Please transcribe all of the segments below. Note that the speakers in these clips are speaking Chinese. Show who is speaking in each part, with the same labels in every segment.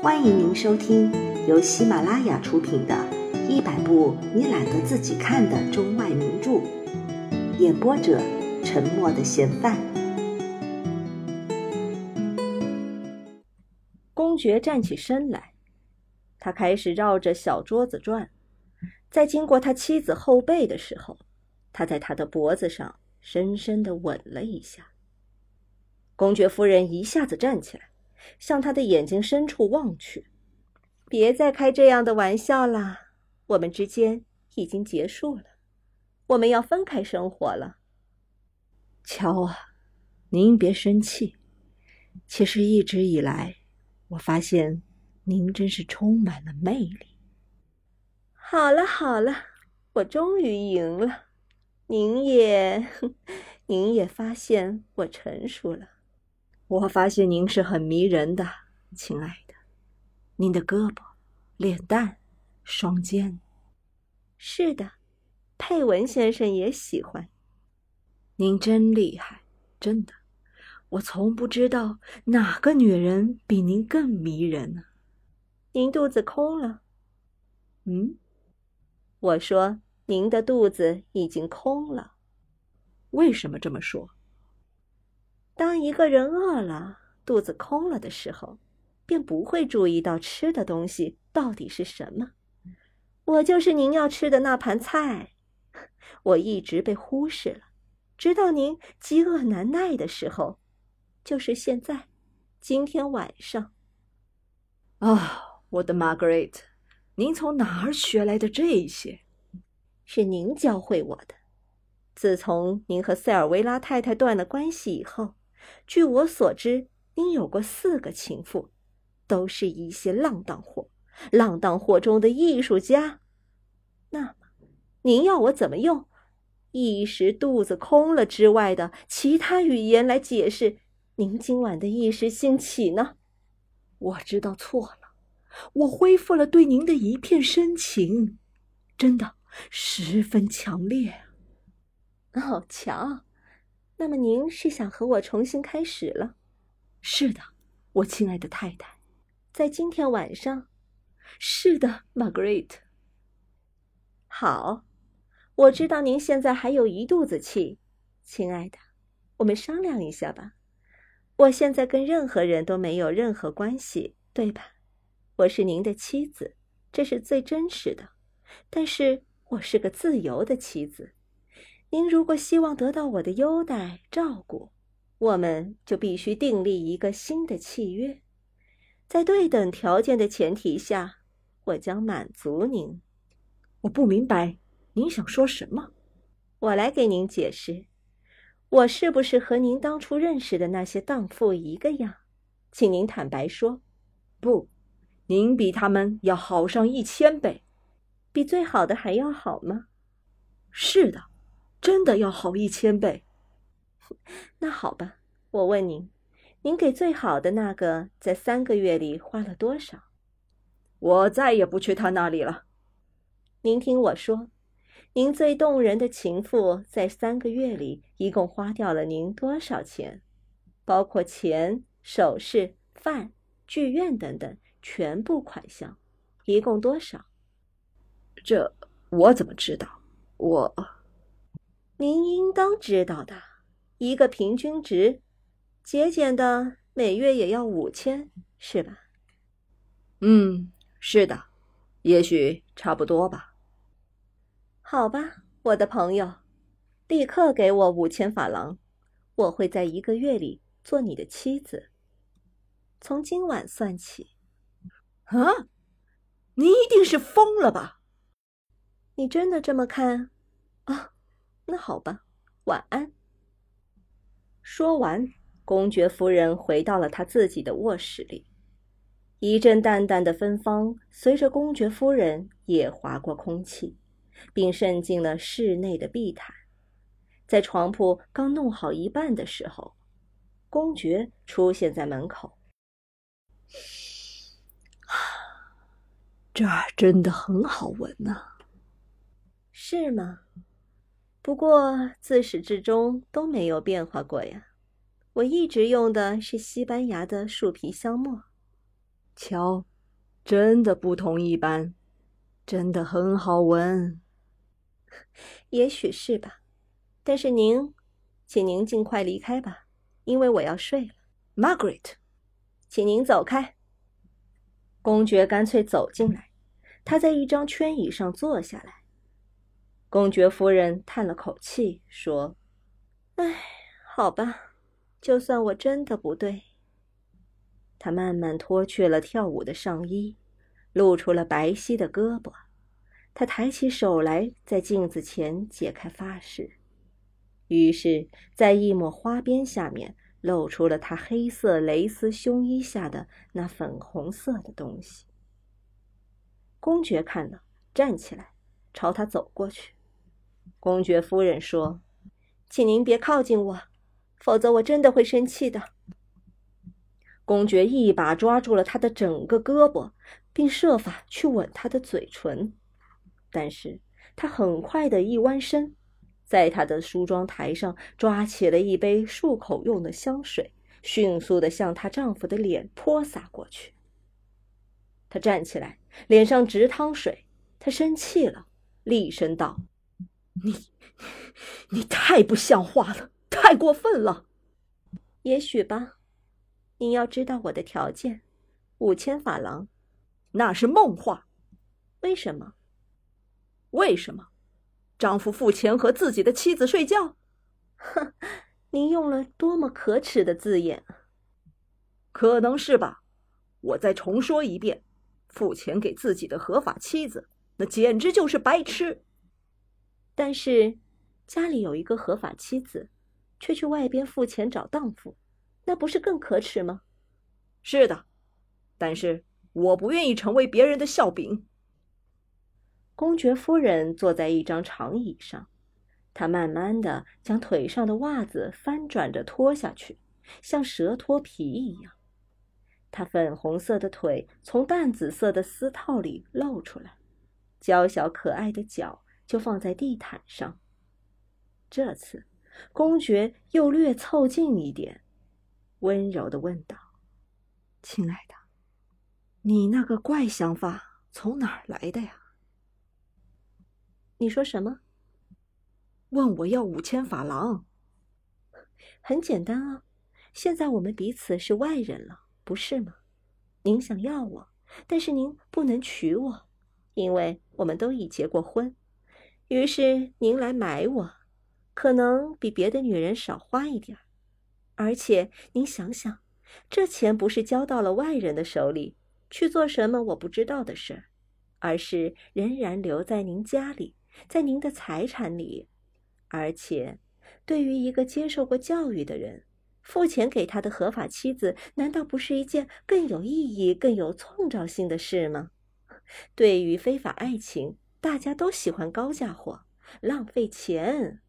Speaker 1: 欢迎您收听由喜马拉雅出品的《一百部你懒得自己看的中外名著》，演播者：沉默的嫌犯。
Speaker 2: 公爵站起身来，他开始绕着小桌子转，在经过他妻子后背的时候，他在他的脖子上深深的吻了一下。公爵夫人一下子站起来。向他的眼睛深处望去，别再开这样的玩笑了。我们之间已经结束了，我们要分开生活了。
Speaker 3: 乔啊，您别生气。其实一直以来，我发现您真是充满了魅力。
Speaker 2: 好了好了，我终于赢了。您也，您也发现我成熟了。
Speaker 3: 我发现您是很迷人的，亲爱的。您的胳膊、脸蛋、双肩，
Speaker 2: 是的，佩文先生也喜欢。
Speaker 3: 您真厉害，真的。我从不知道哪个女人比您更迷人呢。
Speaker 2: 您肚子空了？
Speaker 3: 嗯，
Speaker 2: 我说您的肚子已经空了。
Speaker 3: 为什么这么说？
Speaker 2: 当一个人饿了、肚子空了的时候，便不会注意到吃的东西到底是什么。我就是您要吃的那盘菜，我一直被忽视了，直到您饥饿难耐的时候，就是现在，今天晚上。
Speaker 3: 啊，我的 Margaret，您从哪儿学来的这些？
Speaker 2: 是您教会我的。自从您和塞尔维拉太太断了关系以后。据我所知，您有过四个情妇，都是一些浪荡货，浪荡货中的艺术家。那么，您要我怎么用一时肚子空了之外的其他语言来解释您今晚的一时兴起呢？
Speaker 3: 我知道错了，我恢复了对您的一片深情，真的十分强烈。
Speaker 2: 哦，强。那么您是想和我重新开始了？
Speaker 3: 是的，我亲爱的太太，
Speaker 2: 在今天晚上。
Speaker 3: 是的，Margaret。
Speaker 2: 好，我知道您现在还有一肚子气，亲爱的，我们商量一下吧。我现在跟任何人都没有任何关系，对吧？我是您的妻子，这是最真实的。但是我是个自由的妻子。您如果希望得到我的优待照顾，我们就必须订立一个新的契约，在对等条件的前提下，我将满足您。
Speaker 3: 我不明白您想说什么，
Speaker 2: 我来给您解释。我是不是和您当初认识的那些荡妇一个样？请您坦白说。
Speaker 3: 不，您比他们要好上一千倍，
Speaker 2: 比最好的还要好吗？
Speaker 3: 是的。真的要好一千倍。
Speaker 2: 那好吧，我问您，您给最好的那个在三个月里花了多少？
Speaker 3: 我再也不去他那里了。
Speaker 2: 您听我说，您最动人的情妇在三个月里一共花掉了您多少钱？包括钱、首饰、饭、剧院等等全部款项，一共多少？
Speaker 3: 这我怎么知道？我。
Speaker 2: 您应当知道的，一个平均值，节俭的每月也要五千，是吧？
Speaker 3: 嗯，是的，也许差不多吧。
Speaker 2: 好吧，我的朋友，立刻给我五千法郎，我会在一个月里做你的妻子。从今晚算起。
Speaker 3: 啊，你一定是疯了吧？
Speaker 2: 你真的这么看？啊？那好吧，晚安。说完，公爵夫人回到了她自己的卧室里。一阵淡淡的芬芳随着公爵夫人也划过空气，并渗进了室内的地毯。在床铺刚弄好一半的时候，公爵出现在门口。
Speaker 3: 这儿真的很好闻呐，
Speaker 2: 是吗？不过自始至终都没有变化过呀，我一直用的是西班牙的树皮香墨。
Speaker 3: 瞧，真的不同一般，真的很好闻。
Speaker 2: 也许是吧，但是您，请您尽快离开吧，因为我要睡了。
Speaker 3: Margaret，
Speaker 2: 请您走开。公爵干脆走进来，他在一张圈椅上坐下来。公爵夫人叹了口气，说：“唉，好吧，就算我真的不对。”他慢慢脱去了跳舞的上衣，露出了白皙的胳膊。他抬起手来，在镜子前解开发饰，于是，在一抹花边下面，露出了他黑色蕾丝胸衣下的那粉红色的东西。公爵看了，站起来，朝他走过去。公爵夫人说：“请您别靠近我，否则我真的会生气的。”公爵一把抓住了他的整个胳膊，并设法去吻他的嘴唇，但是他很快的一弯身，在他的梳妆台上抓起了一杯漱口用的香水，迅速的向她丈夫的脸泼洒过去。她站起来，脸上直淌水，她生气了，厉声道：“你，你太不像话了，太过分了。”也许吧。你要知道我的条件，五千法郎，
Speaker 3: 那是梦话。
Speaker 2: 为什么？
Speaker 3: 为什么？丈夫付钱和自己的妻子睡觉？
Speaker 2: 哼，您用了多么可耻的字眼！
Speaker 3: 可能是吧。我再重说一遍，付钱给自己的合法妻子，那简直就是白痴。
Speaker 2: 但是，家里有一个合法妻子，却去外边付钱找荡妇。那不是更可耻吗？
Speaker 3: 是的，但是我不愿意成为别人的笑柄。
Speaker 2: 公爵夫人坐在一张长椅上，她慢慢的将腿上的袜子翻转着脱下去，像蛇脱皮一样。她粉红色的腿从淡紫色的丝套里露出来，娇小可爱的脚就放在地毯上。这次，公爵又略凑近一点。温柔的问道：“
Speaker 3: 亲爱的，你那个怪想法从哪儿来的呀？”“
Speaker 2: 你说什么？”“
Speaker 3: 问我要五千法郎。”“
Speaker 2: 很简单啊，现在我们彼此是外人了，不是吗？您想要我，但是您不能娶我，因为我们都已结过婚。于是您来买我，可能比别的女人少花一点。”而且您想想，这钱不是交到了外人的手里去做什么我不知道的事儿，而是仍然留在您家里，在您的财产里。而且，对于一个接受过教育的人，付钱给他的合法妻子，难道不是一件更有意义、更有创造性的事吗？对于非法爱情，大家都喜欢高价货，浪费钱，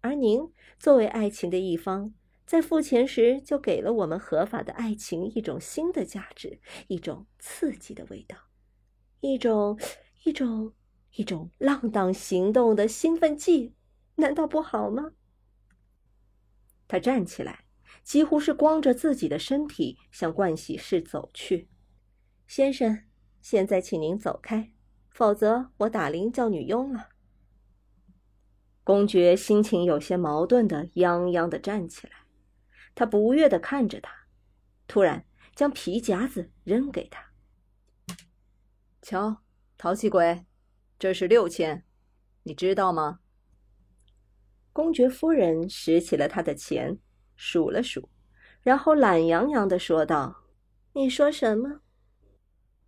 Speaker 2: 而您作为爱情的一方。在付钱时，就给了我们合法的爱情一种新的价值，一种刺激的味道，一种一种一种浪荡行动的兴奋剂，难道不好吗？他站起来，几乎是光着自己的身体向盥洗室走去。先生，现在请您走开，否则我打铃叫女佣了。公爵心情有些矛盾的泱泱的站起来。他不悦的看着他，突然将皮夹子扔给他。
Speaker 3: 瞧，淘气鬼，这是六千，你知道吗？
Speaker 2: 公爵夫人拾起了他的钱，数了数，然后懒洋洋的说道：“你说什么？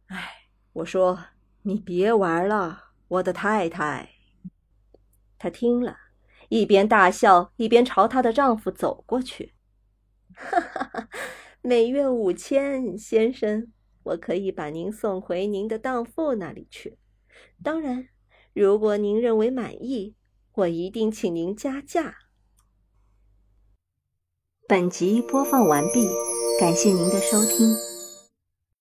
Speaker 3: 哎，我说你别玩了，我的太太。”
Speaker 2: 她听了，一边大笑，一边朝她的丈夫走过去。哈哈哈，每月五千，先生，我可以把您送回您的当父那里去。当然，如果您认为满意，我一定请您加价。
Speaker 1: 本集播放完毕，感谢您的收听。